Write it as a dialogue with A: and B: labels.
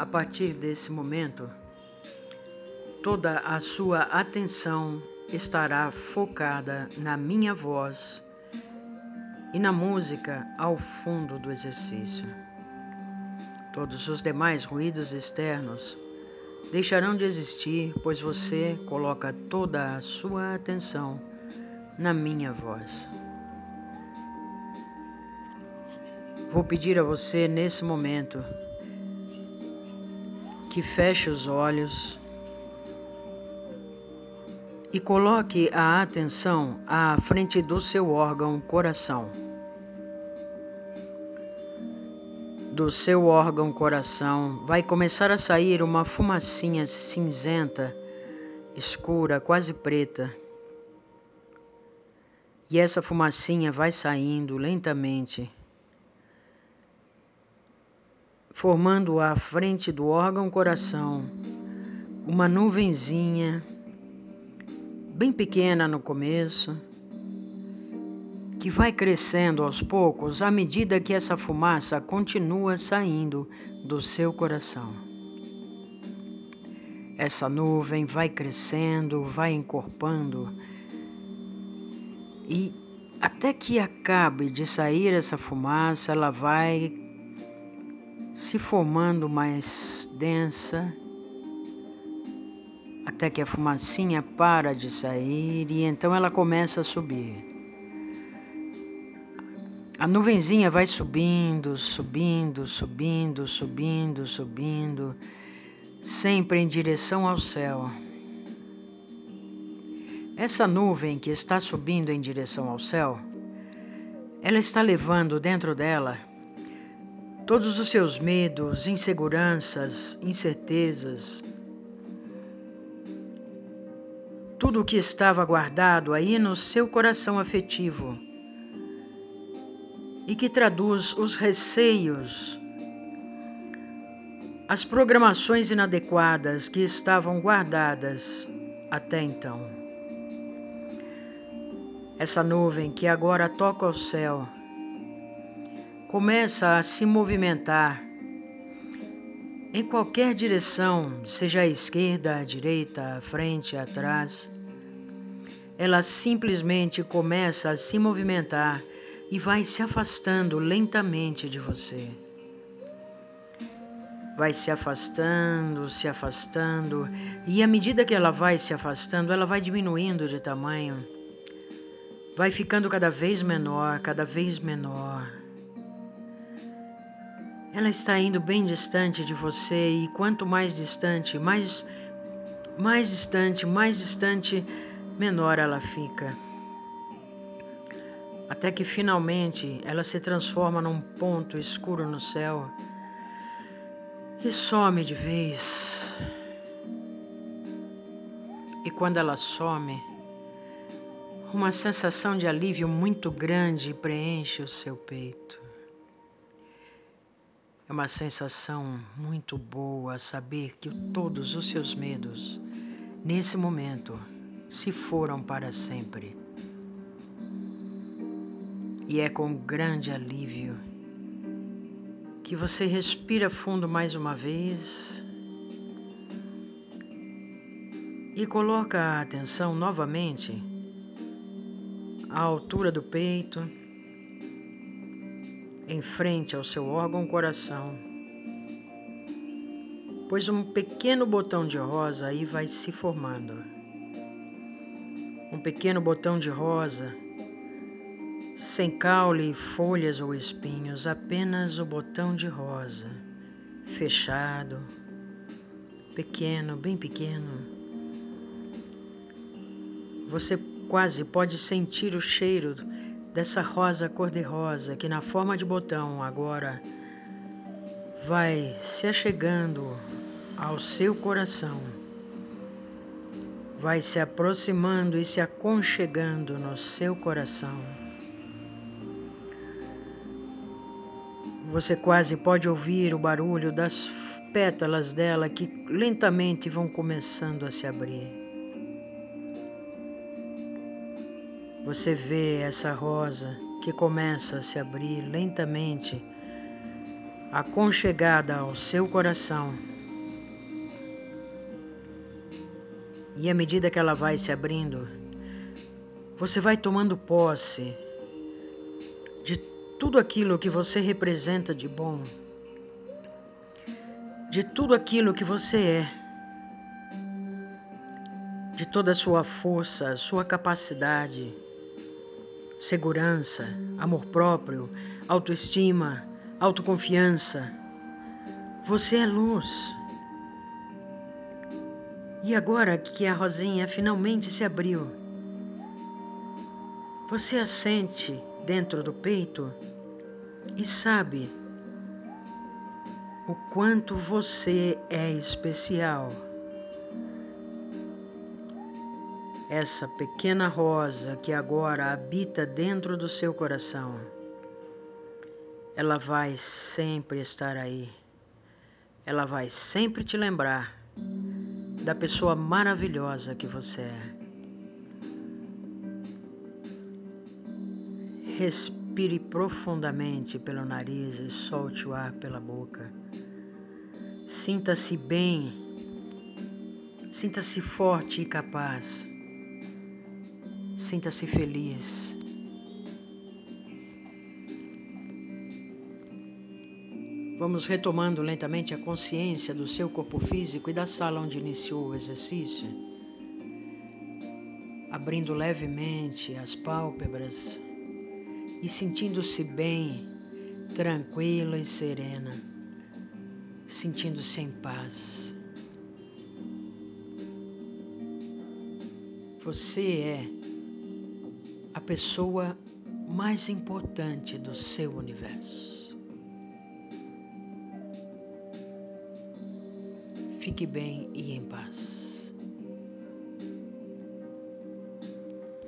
A: A partir desse momento, toda a sua atenção estará focada na minha voz e na música ao fundo do exercício. Todos os demais ruídos externos deixarão de existir, pois você coloca toda a sua atenção na minha voz. Vou pedir a você nesse momento que feche os olhos e coloque a atenção à frente do seu órgão coração. Do seu órgão coração vai começar a sair uma fumacinha cinzenta, escura, quase preta. E essa fumacinha vai saindo lentamente formando à frente do órgão coração uma nuvenzinha bem pequena no começo, que vai crescendo aos poucos à medida que essa fumaça continua saindo do seu coração. Essa nuvem vai crescendo, vai encorpando e até que acabe de sair essa fumaça, ela vai se formando mais densa, até que a fumacinha para de sair e então ela começa a subir. A nuvenzinha vai subindo, subindo, subindo, subindo, subindo, sempre em direção ao céu. Essa nuvem que está subindo em direção ao céu, ela está levando dentro dela todos os seus medos, inseguranças, incertezas, tudo o que estava guardado aí no seu coração afetivo e que traduz os receios, as programações inadequadas que estavam guardadas até então. Essa nuvem que agora toca o céu começa a se movimentar em qualquer direção, seja à esquerda, à direita, à frente, atrás. Ela simplesmente começa a se movimentar e vai se afastando lentamente de você. Vai se afastando, se afastando, e à medida que ela vai se afastando, ela vai diminuindo de tamanho. Vai ficando cada vez menor, cada vez menor. Ela está indo bem distante de você e quanto mais distante, mais mais distante, mais distante, menor ela fica. Até que finalmente ela se transforma num ponto escuro no céu e some de vez. E quando ela some, uma sensação de alívio muito grande preenche o seu peito. É uma sensação muito boa saber que todos os seus medos, nesse momento, se foram para sempre. E é com grande alívio que você respira fundo mais uma vez e coloca a atenção novamente à altura do peito em frente ao seu órgão coração, pois um pequeno botão de rosa aí vai se formando. Um pequeno botão de rosa, sem caule, folhas ou espinhos, apenas o botão de rosa, fechado, pequeno, bem pequeno. Você quase pode sentir o cheiro dessa rosa cor-de-rosa que, na forma de botão, agora vai se achegando ao seu coração, vai se aproximando e se aconchegando no seu coração. Você quase pode ouvir o barulho das pétalas dela que lentamente vão começando a se abrir. Você vê essa rosa que começa a se abrir lentamente aconchegada ao seu coração. E à medida que ela vai se abrindo, você vai tomando posse de tudo aquilo que você representa de bom, de tudo aquilo que você é, de toda a sua força, sua capacidade, segurança, amor próprio, autoestima, autoconfiança. Você é luz. E agora que a rosinha finalmente se abriu, você a sente dentro do peito e sabe o quanto você é especial. Essa pequena rosa que agora habita dentro do seu coração, ela vai sempre estar aí. Ela vai sempre te lembrar da pessoa maravilhosa que você é. Respire profundamente pelo nariz e solte o ar pela boca. Sinta-se bem, sinta-se forte e capaz. Sinta-se feliz. Vamos retomando lentamente a consciência do seu corpo físico e da sala onde iniciou o exercício. Abrindo levemente as pálpebras e sentindo-se bem, tranquila e serena, sentindo-se em paz. Você é a pessoa mais importante do seu universo. Fique bem e em paz.